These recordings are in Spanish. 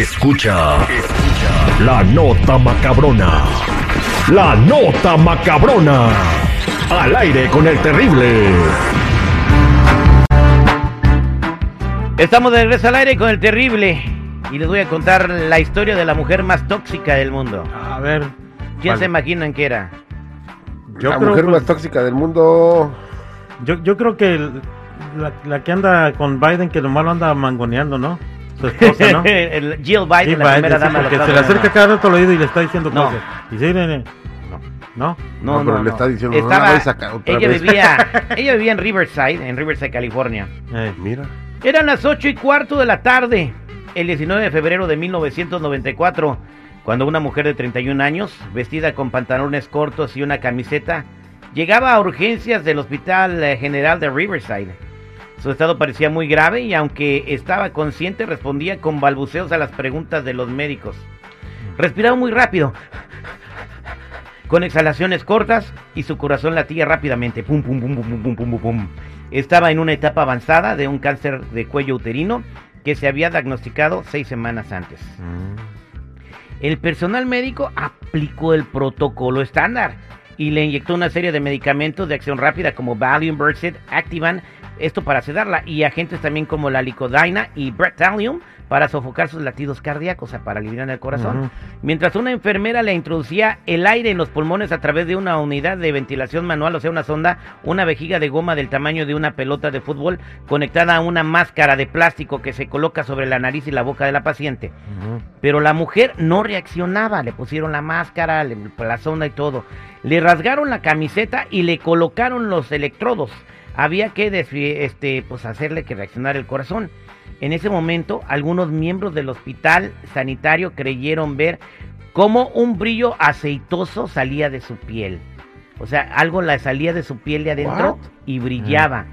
Escucha, escucha la nota macabrona. La nota macabrona. Al aire con el terrible. Estamos de regreso al aire con el terrible. Y les voy a contar la historia de la mujer más tóxica del mundo. A ver. ¿Quién se imaginan que era? Yo la creo, mujer más tóxica del mundo. yo, yo creo que el- la, la que anda con Biden, que nomás lo anda mangoneando, ¿no? Su esposa, ¿no? El Jill Biden, la primera sí, dama de porque los se le acerca cada rato al oído y le está diciendo No. cosas. Y sí, nene. No. No, pero no, le no. está diciendo, no Estaba, vayas a ca- otra ella vez. vivía, ella vivía en Riverside, en Riverside, California. Eh, Mira. Eran las ocho y cuarto de la tarde, el 19 de febrero de 1994, cuando una mujer de 31 años, vestida con pantalones cortos y una camiseta, llegaba a urgencias del Hospital eh, General de Riverside. Su estado parecía muy grave y aunque estaba consciente respondía con balbuceos a las preguntas de los médicos. Respiraba muy rápido, con exhalaciones cortas y su corazón latía rápidamente. Pum, pum, pum, pum, pum, pum, pum, pum. Estaba en una etapa avanzada de un cáncer de cuello uterino que se había diagnosticado seis semanas antes. Mm. El personal médico aplicó el protocolo estándar y le inyectó una serie de medicamentos de acción rápida como Valium, Berset, Activan esto para sedarla, y agentes también como la Licodina y Bretaluum para sofocar sus latidos cardíacos, o sea, para aliviar el corazón. Mientras una enfermera le introducía el aire en los pulmones a través de una unidad de ventilación manual, o sea, una sonda, una vejiga de goma del tamaño de una pelota de fútbol conectada a una máscara de plástico que se coloca sobre la nariz y la boca de la paciente. Pero la mujer no reaccionaba, le pusieron la máscara, le- la sonda y todo. Le rasgaron la camiseta y le colocaron los electrodos. Había que este, pues hacerle que reaccionara el corazón. En ese momento, algunos miembros del hospital sanitario creyeron ver cómo un brillo aceitoso salía de su piel. O sea, algo la salía de su piel de adentro y brillaba.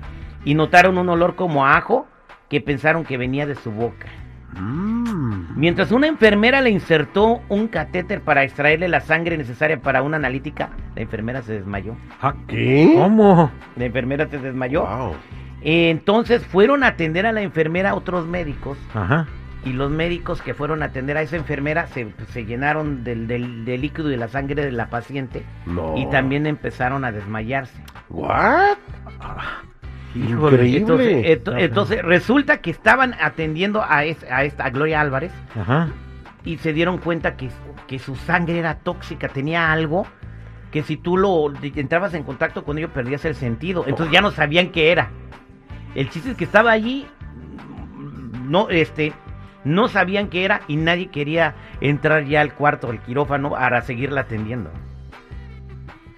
Y notaron un olor como a ajo que pensaron que venía de su boca. Mm. Mientras una enfermera le insertó un catéter para extraerle la sangre necesaria para una analítica, la enfermera se desmayó. Ah, ¿Qué? ¿Cómo? La enfermera se desmayó. Wow. Entonces fueron a atender a la enfermera otros médicos Ajá. y los médicos que fueron a atender a esa enfermera se, se llenaron del, del- del líquido y de la sangre de la paciente No. y también empezaron a desmayarse. What? Híjole. Increíble. Entonces, resulta que estaban atendiendo a, es- a esta a Gloria Álvarez Ajá. y se dieron cuenta que, que su sangre era tóxica, tenía algo que si tú lo entrabas en contacto con ello perdías el sentido. Entonces ya no sabían qué era. El chiste es que estaba allí, no, este, no sabían qué era y nadie quería entrar ya al cuarto del quirófano para seguirla atendiendo.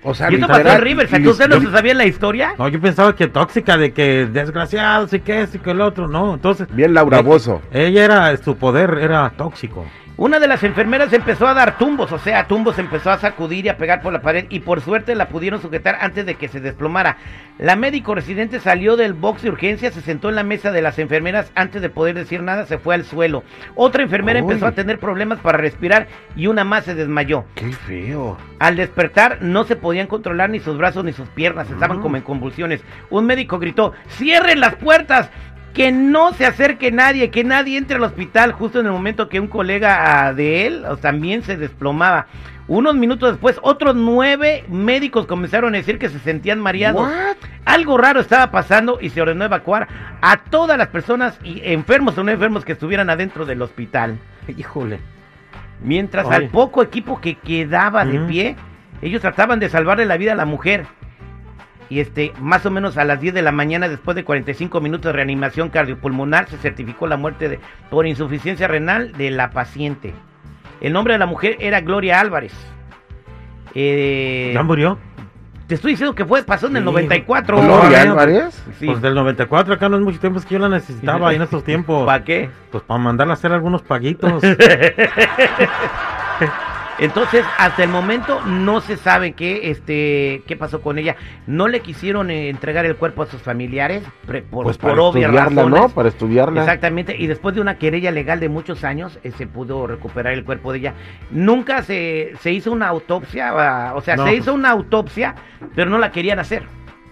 O sea, y esto pasó en Riverside. y- ¿Ustedes no se sabían la historia? No, yo pensaba que tóxica, de que desgraciado, sí que sí que el otro. No, entonces. Bien Laura eh, Bozo. Ella era, su poder era tóxico. Una de las enfermeras empezó a dar tumbos, o sea, tumbos empezó a sacudir y a pegar por la pared y por suerte la pudieron sujetar antes de que se desplomara. La médico residente salió del box de urgencia, se sentó en la mesa de las enfermeras antes de poder decir nada, se fue al suelo. Otra enfermera Uy. empezó a tener problemas para respirar y una más se desmayó. Qué feo. Al despertar no se podían controlar ni sus brazos ni sus piernas, estaban Mm. como en convulsiones. Un médico gritó, cierren las puertas, que no se acerque nadie, que nadie entre al hospital justo en el momento que un colega ah, de él también se desplomaba. Unos minutos después, otros nueve médicos comenzaron a decir que se sentían mareados. Algo raro estaba pasando y se ordenó evacuar a todas las personas y enfermos o no enfermos que estuvieran adentro del hospital. Híjole. Mientras Oye. al poco equipo que quedaba de pie, ellos trataban de salvarle la vida a la mujer. Y este, más o menos a las 10 de la mañana, después de 45 minutos de reanimación cardiopulmonar, se certificó la muerte de- por insuficiencia renal de la paciente. El nombre de la mujer era Gloria Álvarez. Eh, ¿Ya murió? te estoy diciendo que fue, pasó en el Sí. 94. Gloria Gloria Álvarez. Sí. Pues del 94 acá no es mucho tiempo, es que yo la necesitaba ahí en estos tiempos. ¿Para qué? Pues para mandarla a hacer algunos paguitos. Entonces, hasta el momento no se sabe qué, este, qué pasó con ella. No le quisieron eh, entregar el cuerpo a sus familiares pre- por, Pues por obvias razones. ¿no? Para estudiarla. Exactamente, y después de una querella legal de muchos años, eh, se pudo recuperar el cuerpo de ella. Nunca se, se hizo una autopsia, ah, o sea, No, se hizo una autopsia, pero no la querían hacer.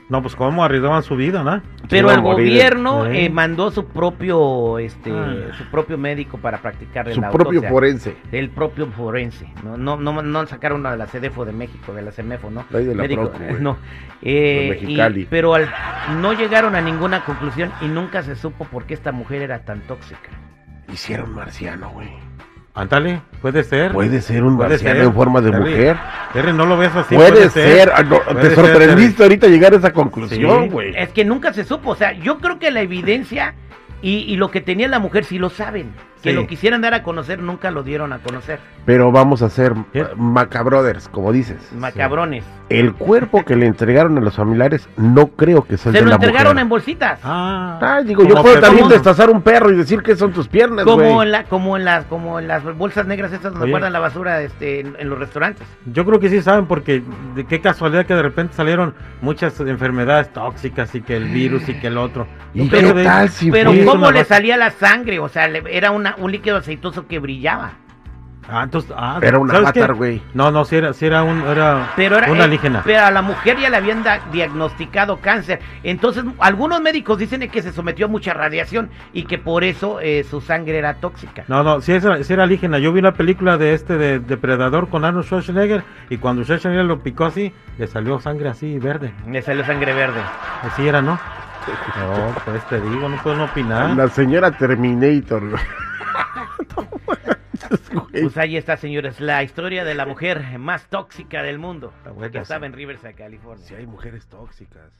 No, pues cómo arriesgaban su vida, ¿no? Pero a el morir. gobierno Sí. eh, mandó su propio, este, Ah. su propio médico para practicar Su la propio autopsia. forense. El propio forense. No, no, no, no sacaron una de la CDFO de México, de la CEMEFO, ¿no? De ahí de la Médico, Procu, no. Eh, y- pero al- no llegaron a ninguna conclusión y nunca se supo por qué esta mujer era tan tóxica. Hicieron marciano, güey. Ándale, puede ser. Puede ser un Puede marciano ser. en forma de Terry, mujer. Terry, no lo ves así. puede, ser. Ah, no, Puede te sorprendiste ahorita llegar a esa conclusión, Sí. güey. Es que nunca se supo. O sea, yo creo que la evidencia y, y lo que tenía la mujer sí lo saben. Que Sí. lo quisieran dar a conocer, nunca lo dieron a conocer. Pero vamos a ¿Qué? eh, Macabrothers, como dices. Macabrones. El cuerpo que le entregaron a los familiares no creo que sea el Se de lo la entregaron mujer. en bolsitas. Ah, Ah, digo, yo puedo también destazar un perro y decir que son tus piernas, como en la, como en las, como en las bolsas negras estas donde guardan la basura, este, en, en los restaurantes. Yo creo que sí saben porque de qué casualidad que de repente salieron muchas enfermedades tóxicas y que el virus y que el otro. ¿Y Yo qué tal si Pero cómo le salía la sangre, o sea, le- era una, un líquido aceitoso que brillaba. Ah, entonces, ah, Era un avatar, güey. No, no, si era, si era un, era Pero era, un eh, alienígena. pero a la mujer ya le habían da- diagnosticado cáncer. Entonces, algunos médicos dicen que se sometió a mucha radiación y que por eso eh, su sangre era tóxica. No, no, si era, sí era alienígena. Yo vi la película de este de Depredador con Arnold Schwarzenegger y cuando Schwarzenegger lo picó así, le salió sangre así verde. Le salió sangre verde. Así era, ¿no? No, pues te digo, no puedo no opinar. La señora Terminator, güey. No manches, güey. Pues ahí está, señores, la historia de la mujer más tóxica del mundo. Está buena Que estaba en Riverside, California. Si hay mujeres tóxicas.